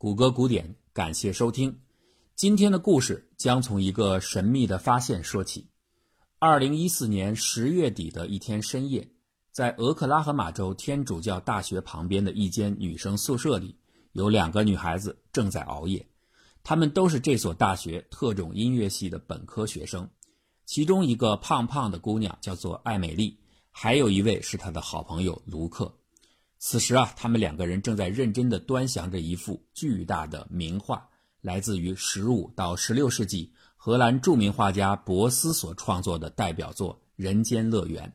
谷歌古典，感谢收听。今天的故事将从一个神秘的发现说起。二零一四年十月底的一天深夜，在俄克拉荷马州天主教大学旁边的一间女生宿舍里，有两个女孩子正在熬夜。她们都是这所大学特种音乐系的本科学生，其中一个胖胖的姑娘叫做艾美丽，还有一位是她的好朋友卢克。此时啊，他们两个人正在认真地端详着一幅巨大的名画，来自于15到16世纪荷兰著名画家博斯所创作的代表作《人间乐园》。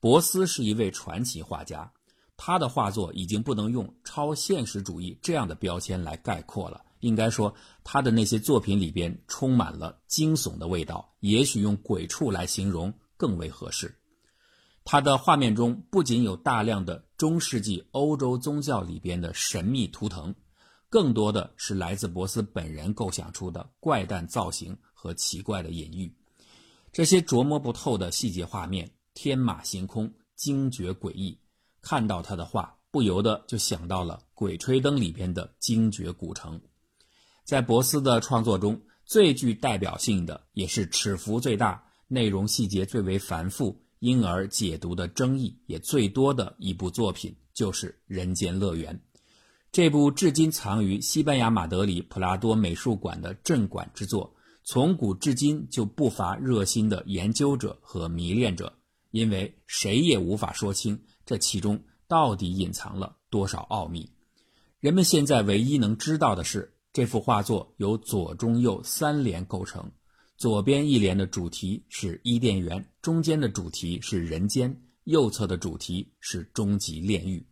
博斯是一位传奇画家，他的画作已经不能用超现实主义这样的标签来概括了。应该说，他的那些作品里边充满了惊悚的味道，也许用鬼畜来形容更为合适。他的画面中不仅有大量的中世纪欧洲宗教里边的神秘图腾，更多的是来自博斯本人构想出的怪诞造型和奇怪的隐喻。这些琢磨不透的细节画面，天马行空，惊绝诡异。看到他的画，不由得就想到了《鬼吹灯》里边的惊绝古城。在博斯的创作中，最具代表性的，也是尺幅最大、内容细节最为繁复。因而解读的争议也最多的一部作品就是《人间乐园》。这部至今藏于西班牙马德里普拉多美术馆的镇馆之作，从古至今就不乏热心的研究者和迷恋者，因为谁也无法说清这其中到底隐藏了多少奥秘。人们现在唯一能知道的是，这幅画作由左、中、右三联构成。左边一联的主题是伊甸园，中间的主题是人间，右侧的主题是终极炼狱。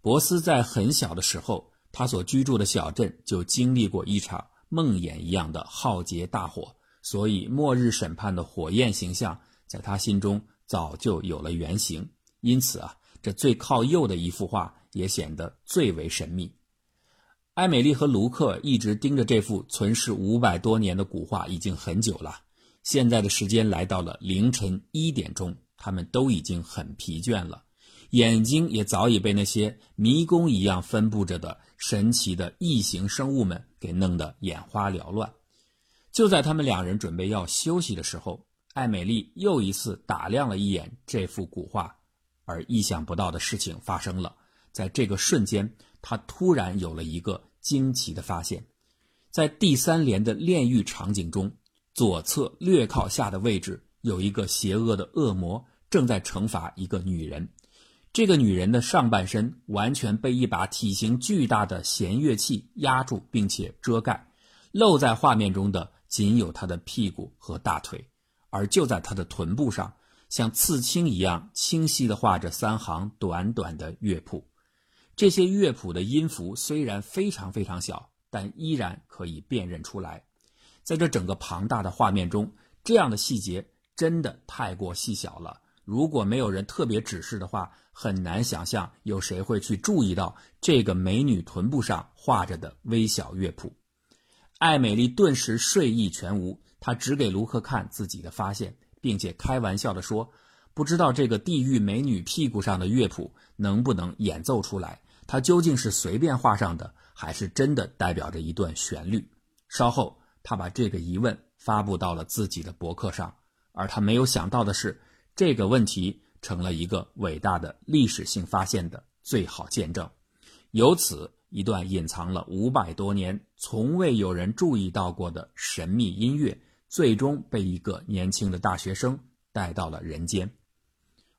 博斯在很小的时候，他所居住的小镇就经历过一场梦魇一样的浩劫大火，所以末日审判的火焰形象在他心中早就有了原型。因此啊，这最靠右的一幅画也显得最为神秘。艾美丽和卢克一直盯着这幅存世五百多年的古画已经很久了。现在的时间来到了凌晨一点钟，他们都已经很疲倦了，眼睛也早已被那些迷宫一样分布着的神奇的异形生物们给弄得眼花缭乱。就在他们两人准备要休息的时候，艾美丽又一次打量了一眼这幅古画，而意想不到的事情发生了。在这个瞬间。他突然有了一个惊奇的发现，在第三联的炼狱场景中，左侧略靠下的位置有一个邪恶的恶魔正在惩罚一个女人。这个女人的上半身完全被一把体型巨大的弦乐器压住，并且遮盖，露在画面中的仅有她的屁股和大腿，而就在她的臀部上，像刺青一样清晰地画着三行短短的乐谱。这些乐谱的音符虽然非常非常小，但依然可以辨认出来。在这整个庞大的画面中，这样的细节真的太过细小了。如果没有人特别指示的话，很难想象有谁会去注意到这个美女臀部上画着的微小乐谱。艾美丽顿时睡意全无，她只给卢克看自己的发现，并且开玩笑地说。不知道这个地狱美女屁股上的乐谱能不能演奏出来？它究竟是随便画上的，还是真的代表着一段旋律？稍后，他把这个疑问发布到了自己的博客上，而他没有想到的是，这个问题成了一个伟大的历史性发现的最好见证。由此，一段隐藏了五百多年、从未有人注意到过的神秘音乐，最终被一个年轻的大学生带到了人间。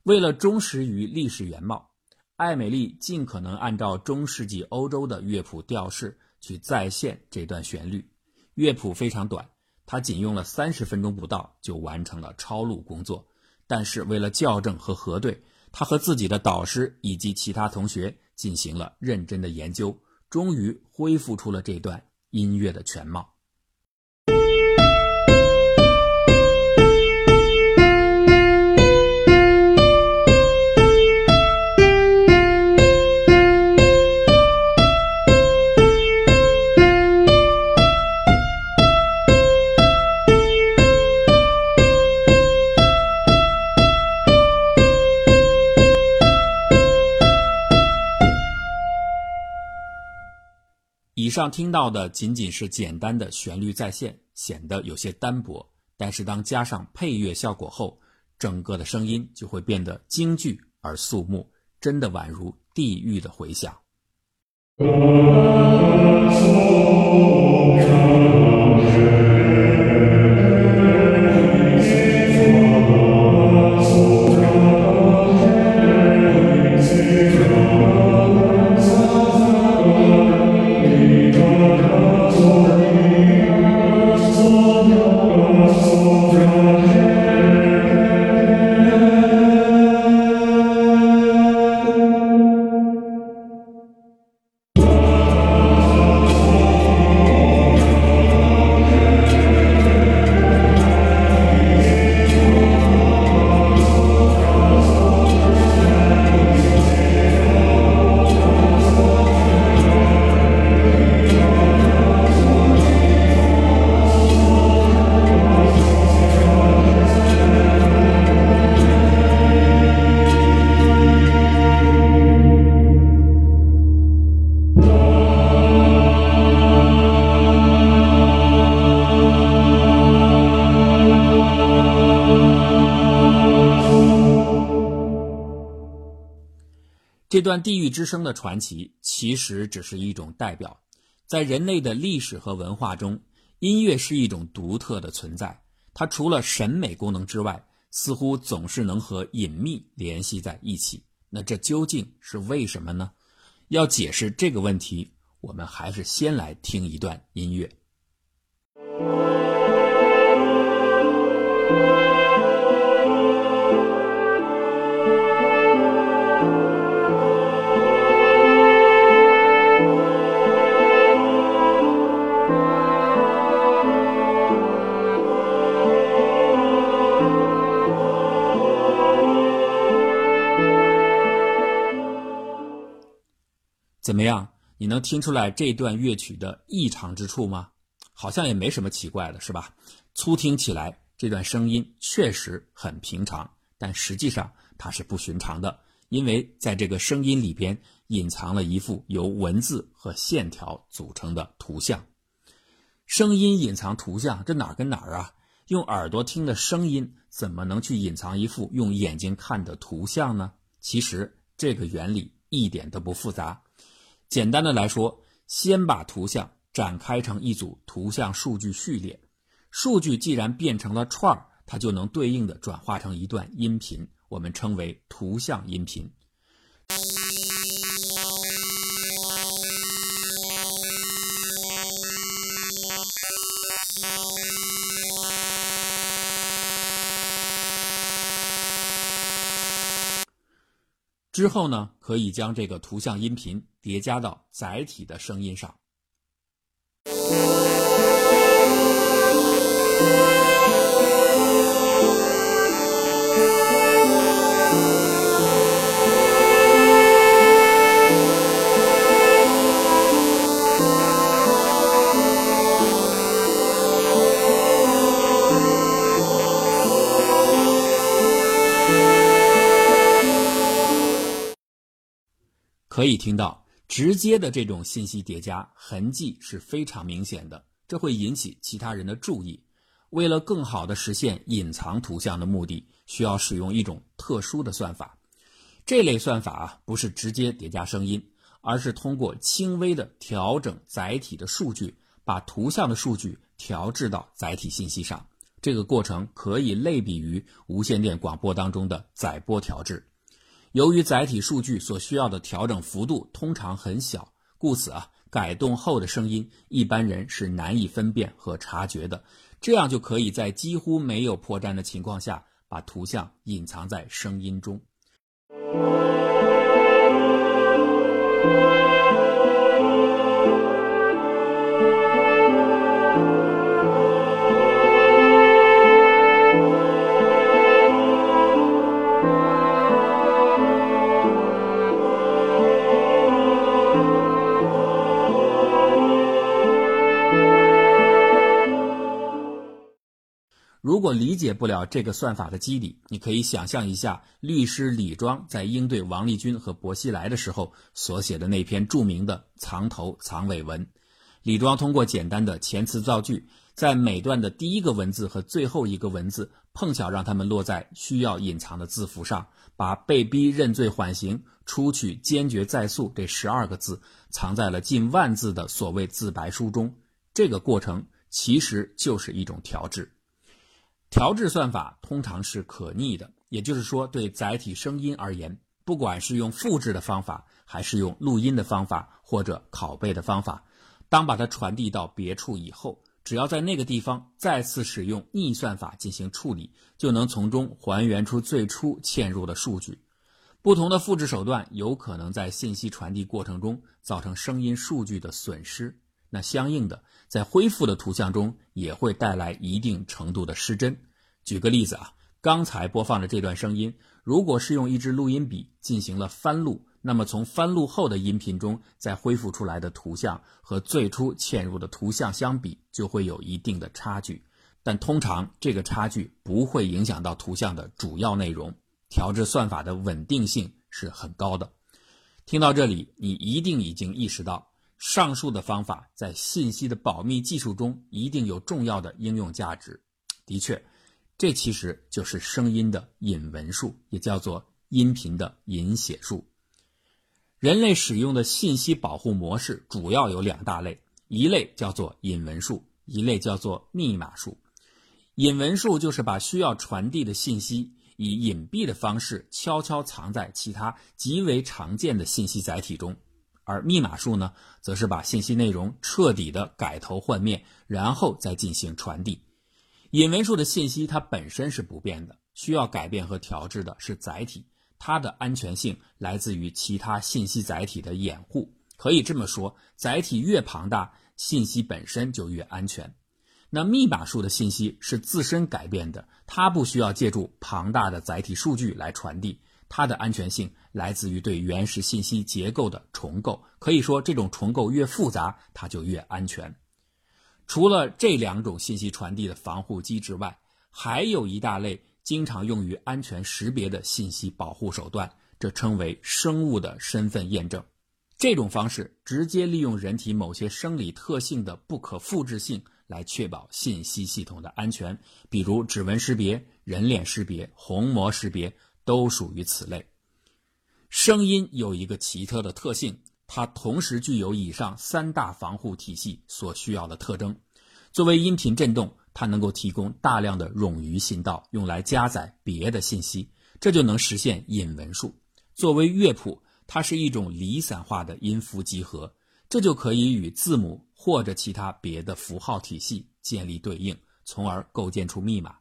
为了忠实于历史原貌，艾美丽尽可能按照中世纪欧洲的乐谱调式去再现这段旋律。乐谱非常短，她仅用了三十分钟不到就完成了抄录工作。但是为了校正和核对，她和自己的导师以及其他同学进行了认真的研究，终于恢复出了这段音乐的全貌。以上听到的仅仅是简单的旋律再现，显得有些单薄，但是当加上配乐效果后，整个的声音就会变得京剧而肃穆，真的宛如地狱的回响。一段地狱之声的传奇其实只是一种代表，在人类的历史和文化中，音乐是一种独特的存在。它除了审美功能之外，似乎总是能和隐秘联系在一起。那这究竟是为什么呢？要解释这个问题，我们还是先来听一段音乐。你能听出来这段乐曲的异常之处吗？好像也没什么奇怪的，是吧？粗听起来，这段声音确实很平常，但实际上它是不寻常的，因为在这个声音里边隐藏了一幅由文字和线条组成的图像。声音隐藏图像，这哪儿跟哪儿啊？用耳朵听的声音，怎么能去隐藏一幅用眼睛看的图像呢？其实这个原理一点都不复杂。简单的来说，先把图像展开成一组图像数据序列，数据既然变成了串儿，它就能对应的转化成一段音频，我们称为图像音频。之后呢，可以将这个图像音频叠加到载体的声音上。可以听到直接的这种信息叠加痕迹是非常明显的，这会引起其他人的注意。为了更好的实现隐藏图像的目的，需要使用一种特殊的算法。这类算法啊，不是直接叠加声音，而是通过轻微的调整载体的数据，把图像的数据调制到载体信息上。这个过程可以类比于无线电广播当中的载波调制。由于载体数据所需要的调整幅度通常很小，故此啊，改动后的声音一般人是难以分辨和察觉的。这样就可以在几乎没有破绽的情况下，把图像隐藏在声音中。理解不了这个算法的机理，你可以想象一下律师李庄在应对王立军和薄熙来的时候所写的那篇著名的藏头藏尾文。李庄通过简单的前词造句，在每段的第一个文字和最后一个文字碰巧让他们落在需要隐藏的字符上，把被逼认罪缓刑、出去坚决再诉这十二个字藏在了近万字的所谓自白书中。这个过程其实就是一种调制。调制算法通常是可逆的，也就是说，对载体声音而言，不管是用复制的方法，还是用录音的方法，或者拷贝的方法，当把它传递到别处以后，只要在那个地方再次使用逆算法进行处理，就能从中还原出最初嵌入的数据。不同的复制手段有可能在信息传递过程中造成声音数据的损失。那相应的，在恢复的图像中也会带来一定程度的失真。举个例子啊，刚才播放的这段声音，如果是用一支录音笔进行了翻录，那么从翻录后的音频中再恢复出来的图像和最初嵌入的图像相比，就会有一定的差距。但通常这个差距不会影响到图像的主要内容。调制算法的稳定性是很高的。听到这里，你一定已经意识到。上述的方法在信息的保密技术中一定有重要的应用价值。的确，这其实就是声音的引文术，也叫做音频的引写术。人类使用的信息保护模式主要有两大类，一类叫做引文术，一类叫做密码术。引文术就是把需要传递的信息以隐蔽的方式悄悄藏在其他极为常见的信息载体中。而密码术呢，则是把信息内容彻底的改头换面，然后再进行传递。引文术的信息它本身是不变的，需要改变和调制的是载体，它的安全性来自于其他信息载体的掩护。可以这么说，载体越庞大，信息本身就越安全。那密码术的信息是自身改变的，它不需要借助庞大的载体数据来传递。它的安全性来自于对原始信息结构的重构，可以说这种重构越复杂，它就越安全。除了这两种信息传递的防护机制外，还有一大类经常用于安全识别的信息保护手段，这称为生物的身份验证。这种方式直接利用人体某些生理特性的不可复制性来确保信息系统的安全，比如指纹识别、人脸识别、虹膜识别。都属于此类。声音有一个奇特的特性，它同时具有以上三大防护体系所需要的特征。作为音频振动，它能够提供大量的冗余信道，用来加载别的信息，这就能实现引文术。作为乐谱，它是一种离散化的音符集合，这就可以与字母或者其他别的符号体系建立对应，从而构建出密码。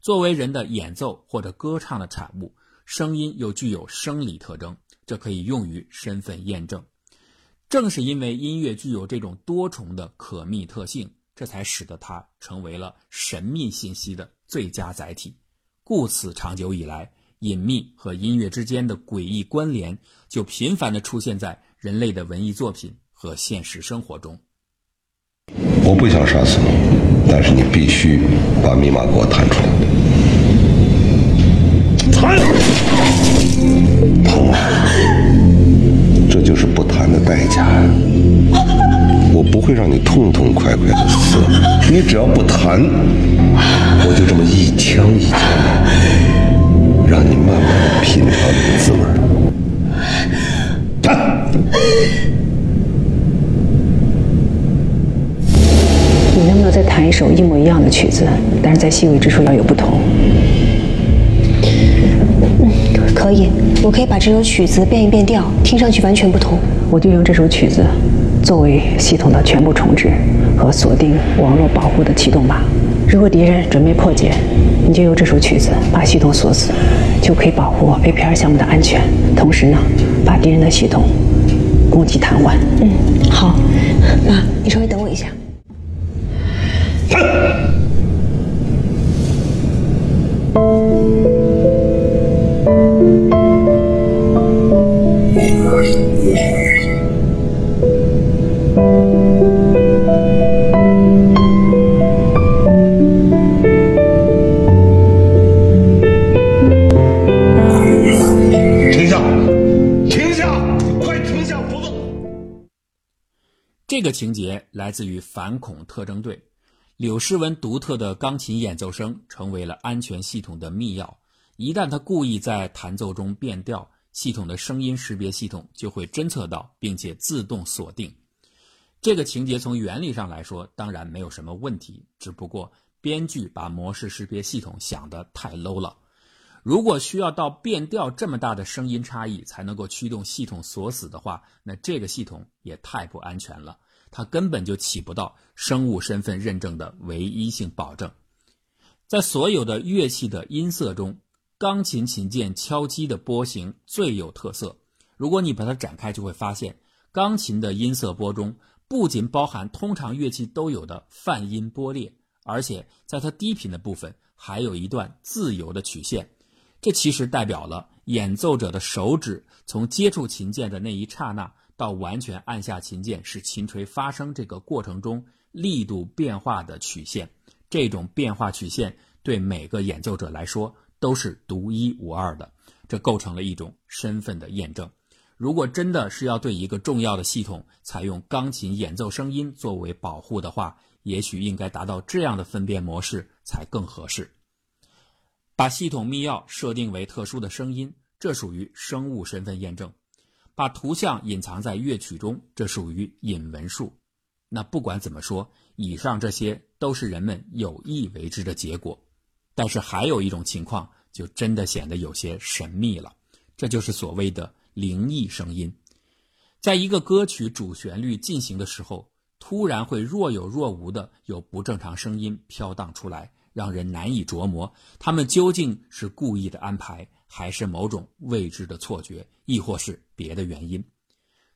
作为人的演奏或者歌唱的产物。声音又具有生理特征，这可以用于身份验证。正是因为音乐具有这种多重的可密特性，这才使得它成为了神秘信息的最佳载体。故此，长久以来，隐秘和音乐之间的诡异关联就频繁地出现在人类的文艺作品和现实生活中。我不想杀死你，但是你必须把密码给我弹出来。谈，疼啊！这就是不谈的代价。我不会让你痛痛快快的死，你只要不谈，我就这么一枪一枪，让你慢慢的品尝这个滋味。你能不能再弹一首一模一样的曲子，但是在细微之处要有不同？可以，我可以把这首曲子变一变调，听上去完全不同。我就用这首曲子作为系统的全部重置和锁定网络保护的启动码。如果敌人准备破解，你就用这首曲子把系统锁死，就可以保护 APR 项目的安全。同时呢，把敌人的系统攻击瘫痪。嗯，好，妈，你稍微等我一下。这个情节来自于反恐特征队。柳诗文独特的钢琴演奏声成为了安全系统的密钥。一旦他故意在弹奏中变调系统的声音识别系统就会侦测到并且自动锁定。这个情节从原理上来说当然没有什么问题只不过编剧把模式识别系统想的太 low 了。如果需要到变调这么大的声音差异才能够驱动系统锁死的话那这个系统也太不安全了。它根本就起不到生物身份认证的唯一性保证。在所有的乐器的音色中，钢琴琴键敲击的波形最有特色。如果你把它展开，就会发现，钢琴的音色波中不仅包含通常乐器都有的泛音波列，而且在它低频的部分还有一段自由的曲线。这其实代表了演奏者的手指从接触琴键的那一刹那到完全按下琴键使琴锤发声这个过程中力度变化的曲线。这种变化曲线对每个演奏者来说都是独一无二的，这构成了一种身份的验证。如果真的是要对一个重要的系统采用钢琴演奏声音作为保护的话，也许应该达到这样的分辨模式才更合适。把系统密钥设定为特殊的声音，这属于生物身份验证；把图像隐藏在乐曲中，这属于隐文术。那不管怎么说，以上这些都是人们有意为之的结果。但是还有一种情况，就真的显得有些神秘了，这就是所谓的灵异声音。在一个歌曲主旋律进行的时候，突然会若有若无的有不正常声音飘荡出来。让人难以琢磨，他们究竟是故意的安排，还是某种未知的错觉，亦或是别的原因？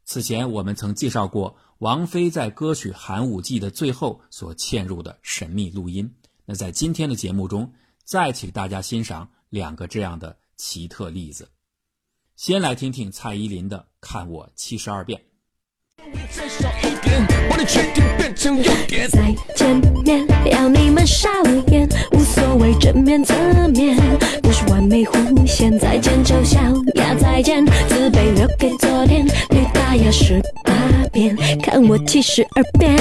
此前我们曾介绍过王菲在歌曲《寒武纪》的最后所嵌入的神秘录音。那在今天的节目中，再请大家欣赏两个这样的奇特例子。先来听听蔡依林的《看我七十二变》。再见面，要你们傻了眼，无所谓正面侧面，不是完美弧线。再见丑小鸭，再见自卑留给昨天，女大牙十八变，看我七十二变。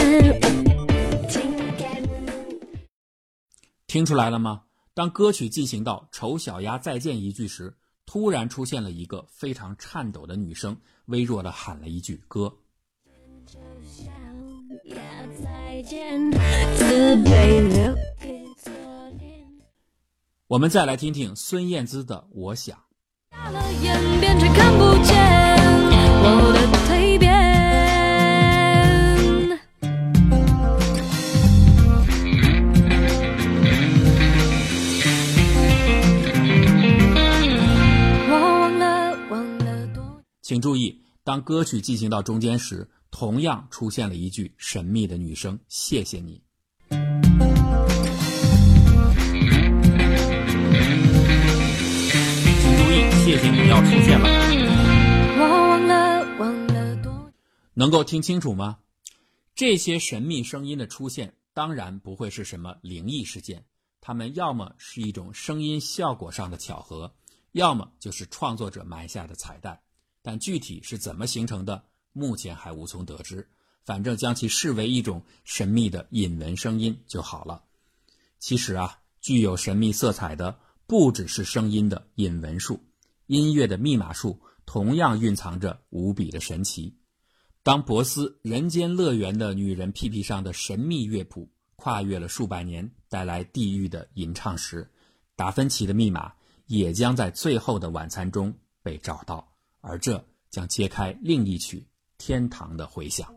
听出来了吗？当歌曲进行到“丑小鸭再见”一句时，突然出现了一个非常颤抖的女声，微弱的喊了一句歌。我们再来听听孙燕姿的《我想》。请注意，当歌曲进行到中间时。同样出现了一句神秘的女声：“谢谢你。”请注意，“谢谢你”要出现了。能够听清楚吗？这些神秘声音的出现，当然不会是什么灵异事件，它们要么是一种声音效果上的巧合，要么就是创作者埋下的彩蛋。但具体是怎么形成的？目前还无从得知，反正将其视为一种神秘的隐文声音就好了。其实啊，具有神秘色彩的不只是声音的隐文术，音乐的密码术同样蕴藏着无比的神奇。当博斯《人间乐园》的女人屁屁上的神秘乐谱跨越了数百年，带来地狱的吟唱时，达芬奇的密码也将在最后的晚餐中被找到，而这将揭开另一曲。天堂的回响。